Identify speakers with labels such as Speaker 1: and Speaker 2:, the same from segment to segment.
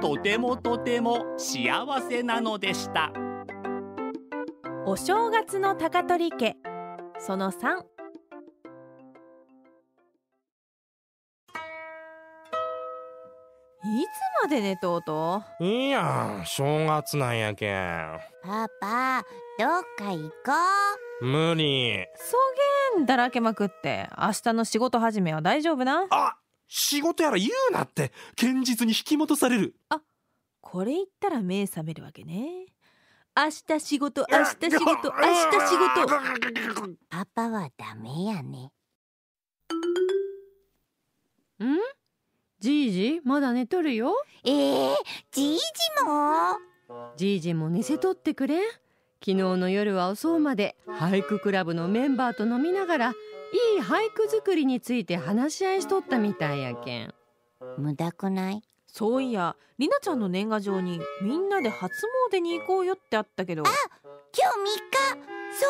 Speaker 1: とてもとても幸せなのでした。
Speaker 2: お正月の高取家。その3いつまで寝とうと？
Speaker 3: いいやん正月なんやけん。
Speaker 4: パパどっか行こ
Speaker 3: 無理。
Speaker 2: そげんだらけまくって明日の仕事始めは大丈夫な？
Speaker 3: あ仕事やら言うなって堅実に引き戻される。
Speaker 2: これ言ったら目覚めるわけね。明日仕事明日仕事明日仕事。
Speaker 4: うパパはダメやね。
Speaker 5: ん？じいじまだ寝とるよ？
Speaker 4: えー、じいじも？
Speaker 5: じいじも寝せとってくれ。ん昨日の夜は遅うまで俳句クラブのメンバーと飲みながらいい俳句作りについて話し合いしとったみたいやけん。
Speaker 4: 無駄くない？
Speaker 2: そういやりなちゃんの年賀状にみんなで初詣に行こうよってあったけど。
Speaker 4: 今日3日。そ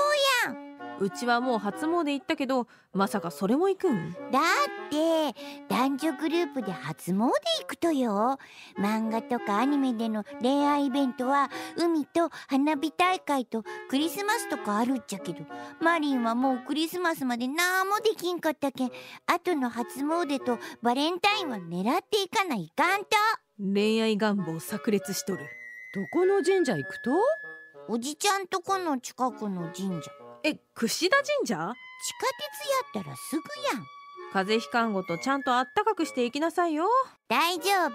Speaker 4: うやん
Speaker 2: うちはもう初詣行ったけどまさかそれも行くん？
Speaker 4: だって男女グループで初詣行くとよ。漫画とかアニメでの恋愛イベントは海と花火大会とクリスマスとかあるっちゃけどマリンはもうクリスマスまでなんもできんかったけん後の初詣とバレンタインは狙っていかないかんと。
Speaker 2: 恋愛願望炸裂しとる。
Speaker 5: どこの神社行くと？
Speaker 4: おじちゃんとこの近くの神社
Speaker 2: え櫛田神社？
Speaker 4: 地下鉄やったらすぐやん。
Speaker 2: 風邪ひかんごとちゃんとあったかくしていきなさいよ。
Speaker 4: 大丈夫。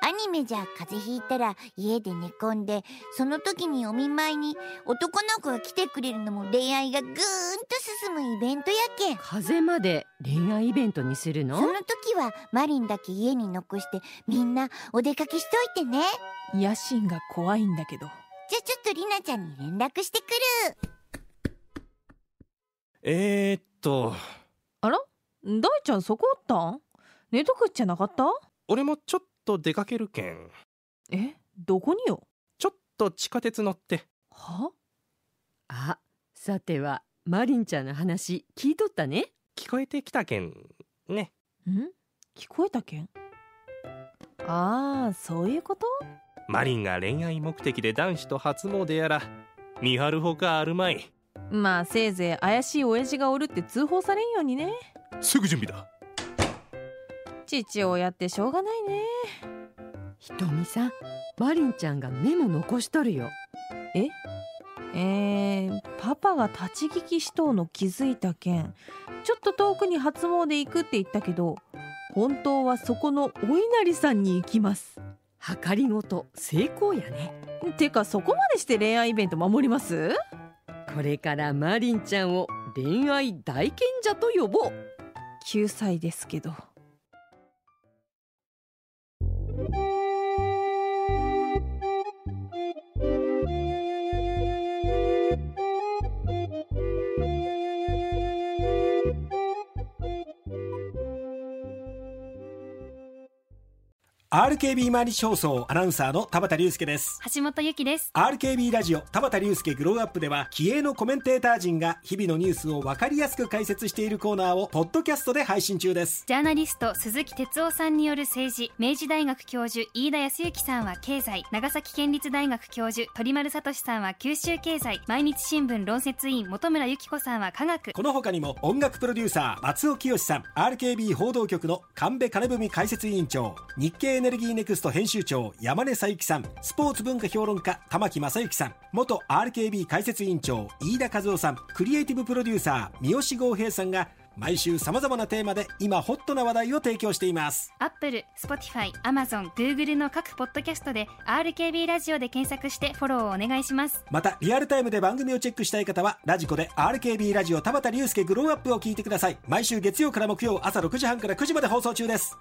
Speaker 4: アニメじゃ風邪ひいたら家で寝込んでその時にお見舞いに男の子が来てくれるのも恋愛がぐーんと進むイベントやけん。
Speaker 5: 風まで恋愛イベントにするの？
Speaker 4: その時はマリンだけ家に残してみんなお出かけしといてね。
Speaker 2: 野心が怖いんだけど。
Speaker 4: じゃあちょっとりなちゃんに連絡してくる
Speaker 3: えー、っと。
Speaker 2: あら？大ちゃんそこおったん？寝とくっちゃなかった？
Speaker 3: 俺もちょっと出かけるけん。
Speaker 2: え？どこによ？
Speaker 3: ちょっと地下鉄乗って。
Speaker 2: は？
Speaker 5: あさてはマリンちゃんの話聞いとったね。
Speaker 3: 聞こえてきたけんね。
Speaker 2: ん？聞こえたけん？ああそういうこと？
Speaker 3: マリンが恋愛目的で男子と初詣やら見張るほかあるまい
Speaker 2: まあせいぜい怪しい親父がおるって通報されんようにね。
Speaker 3: すぐ準備だ。
Speaker 2: 父親ってしょうがないね。
Speaker 5: ひとみさんマリンちゃんがメモ残しとるよ。
Speaker 2: え？ー、パパが立ち聞きしとうの気づいたけんちょっと遠くに初詣行くって言ったけど本当はそこのお稲荷さんに行きます。
Speaker 5: 計りごと成功やね。
Speaker 2: てかそこまでして恋愛イベント守ります？
Speaker 5: これからマリンちゃんを恋愛大賢者と呼ぼう。
Speaker 2: 9歳ですけど「
Speaker 6: RKB 毎日放送」アナウンサーの田畑隆介です
Speaker 7: 橋本由紀です。
Speaker 6: RKB ラジオ田畑隆介グローアップでは気鋭のコメンテーター陣が日々のニュースを分かりやすく解説しているコーナーをポッドキャストで配信中です
Speaker 7: ジャーナリスト鈴木哲夫さんによる政治、明治大学教授飯田康之さんは経済、長崎県立大学教授鳥丸聡さんは九州経済、毎日新聞論説委員本村由紀子さんは科学。
Speaker 6: この他にも音楽プロデューサー松尾清さん RKB 報道局の神戸金文解説委員長日経エネルギーネクスト編集長山根佐之さん。スポーツ文化評論家玉木正之さん。元 RKB 解説委員長飯田和夫さん。クリエイティブプロデューサー三好剛平さんが毎週さまざまなテーマで今ホットな話題を提供しています。
Speaker 7: アップル、スポティファイ、アマゾン、グーグルの各ポッドキャストで RKB ラジオで検索してフォローをお願いします。
Speaker 6: またリアルタイムで番組をチェックしたい方はラジコで RKB ラジオ田畑竜介グローアップを聞いてください。毎週月曜から木曜朝6時半から9時まで放送中です